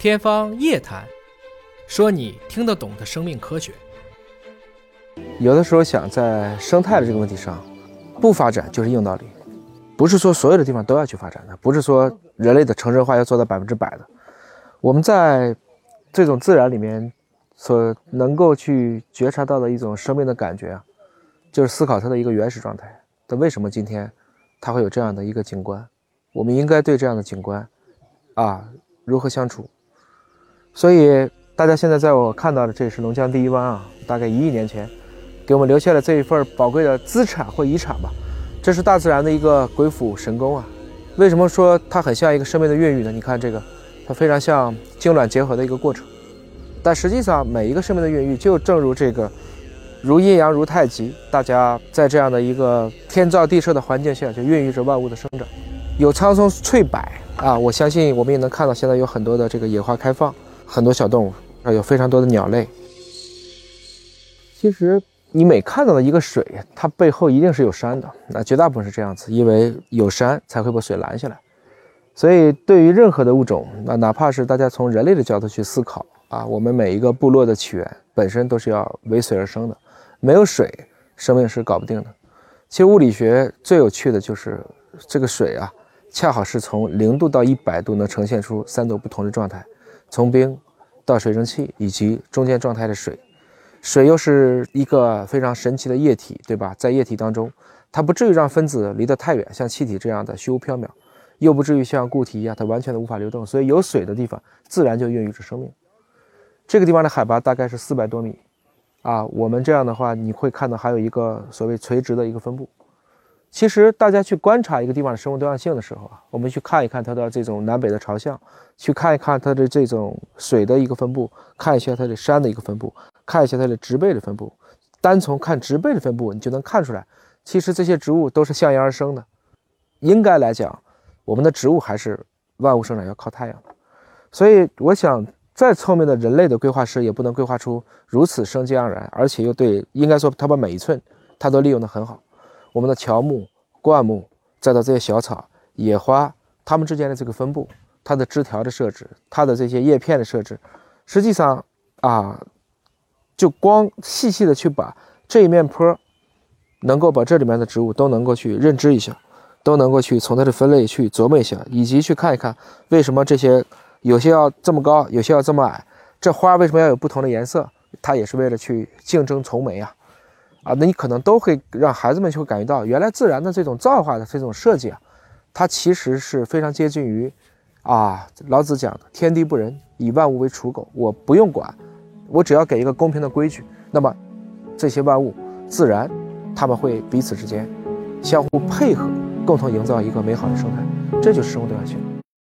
天方夜谭，说你听得懂的生命科学。有的时候想在生态的这个问题上，不发展就是硬道理。不是说所有的地方都要去发展的，不是说人类的城镇化要做到百分之百的。我们在这种自然里面所能够去觉察到的一种生命的感觉啊，就是思考它的一个原始状态。它为什么今天它会有这样的一个景观？我们应该对这样的景观啊如何相处？所以大家现在在我看到的，这是龙江第一湾啊，大概一亿年前给我们留下了这一份宝贵的资产或遗产吧。这是大自然的一个鬼斧神工啊！为什么说它很像一个生命的孕育呢？你看这个，它非常像精卵结合的一个过程。但实际上，每一个生命的孕育，就正如这个如阴阳如太极，大家在这样的一个天造地设的环境下，就孕育着万物的生长。有苍松翠柏啊，我相信我们也能看到，现在有很多的这个野花开放，很多小动物，还有非常多的鸟类。其实。你每看到的一个水，它背后一定是有山的。那绝大部分是这样子，因为有山才会把水拦下来。所以，对于任何的物种，那哪怕是大家从人类的角度去思考啊，我们每一个部落的起源本身都是要为水而生的，没有水，生命是搞不定的。其实物理学最有趣的就是这个水啊，恰好是从零度到一百度能呈现出三种不同的状态，从冰到水蒸气以及中间状态的水。水又是一个非常神奇的液体，对吧？在液体当中，它不至于让分子离得太远，像气体这样的虚无缥缈，又不至于像固体一样，它完全的无法流动。所以有水的地方，自然就孕育着生命。这个地方的海拔大概是四百多米，啊，我们这样的话，你会看到还有一个所谓垂直的一个分布。其实大家去观察一个地方的生物多样性的时候啊，我们去看一看它的这种南北的朝向，去看一看它的这种水的一个分布，看一下它的山的一个分布。看一下它的植被的分布，单从看植被的分布，你就能看出来，其实这些植物都是向阳而生的。应该来讲，我们的植物还是万物生长要靠太阳的。所以，我想再聪明的人类的规划师也不能规划出如此生机盎然，而且又对，应该说它把每一寸它都利用得很好。我们的乔木、灌木，再到这些小草、野花，它们之间的这个分布，它的枝条的设置，它的这些叶片的设置，实际上啊。就光细细的去把这一面坡，能够把这里面的植物都能够去认知一下，都能够去从它的分类去琢磨一下，以及去看一看为什么这些有些要这么高，有些要这么矮，这花为什么要有不同的颜色？它也是为了去竞争从美啊！啊，那你可能都会让孩子们就会感觉到，原来自然的这种造化的这种设计啊，它其实是非常接近于啊老子讲的“天地不仁，以万物为刍狗”，我不用管。我只要给一个公平的规矩，那么这些万物自然，他们会彼此之间相互配合，共同营造一个美好的生态，这就是生物多样性。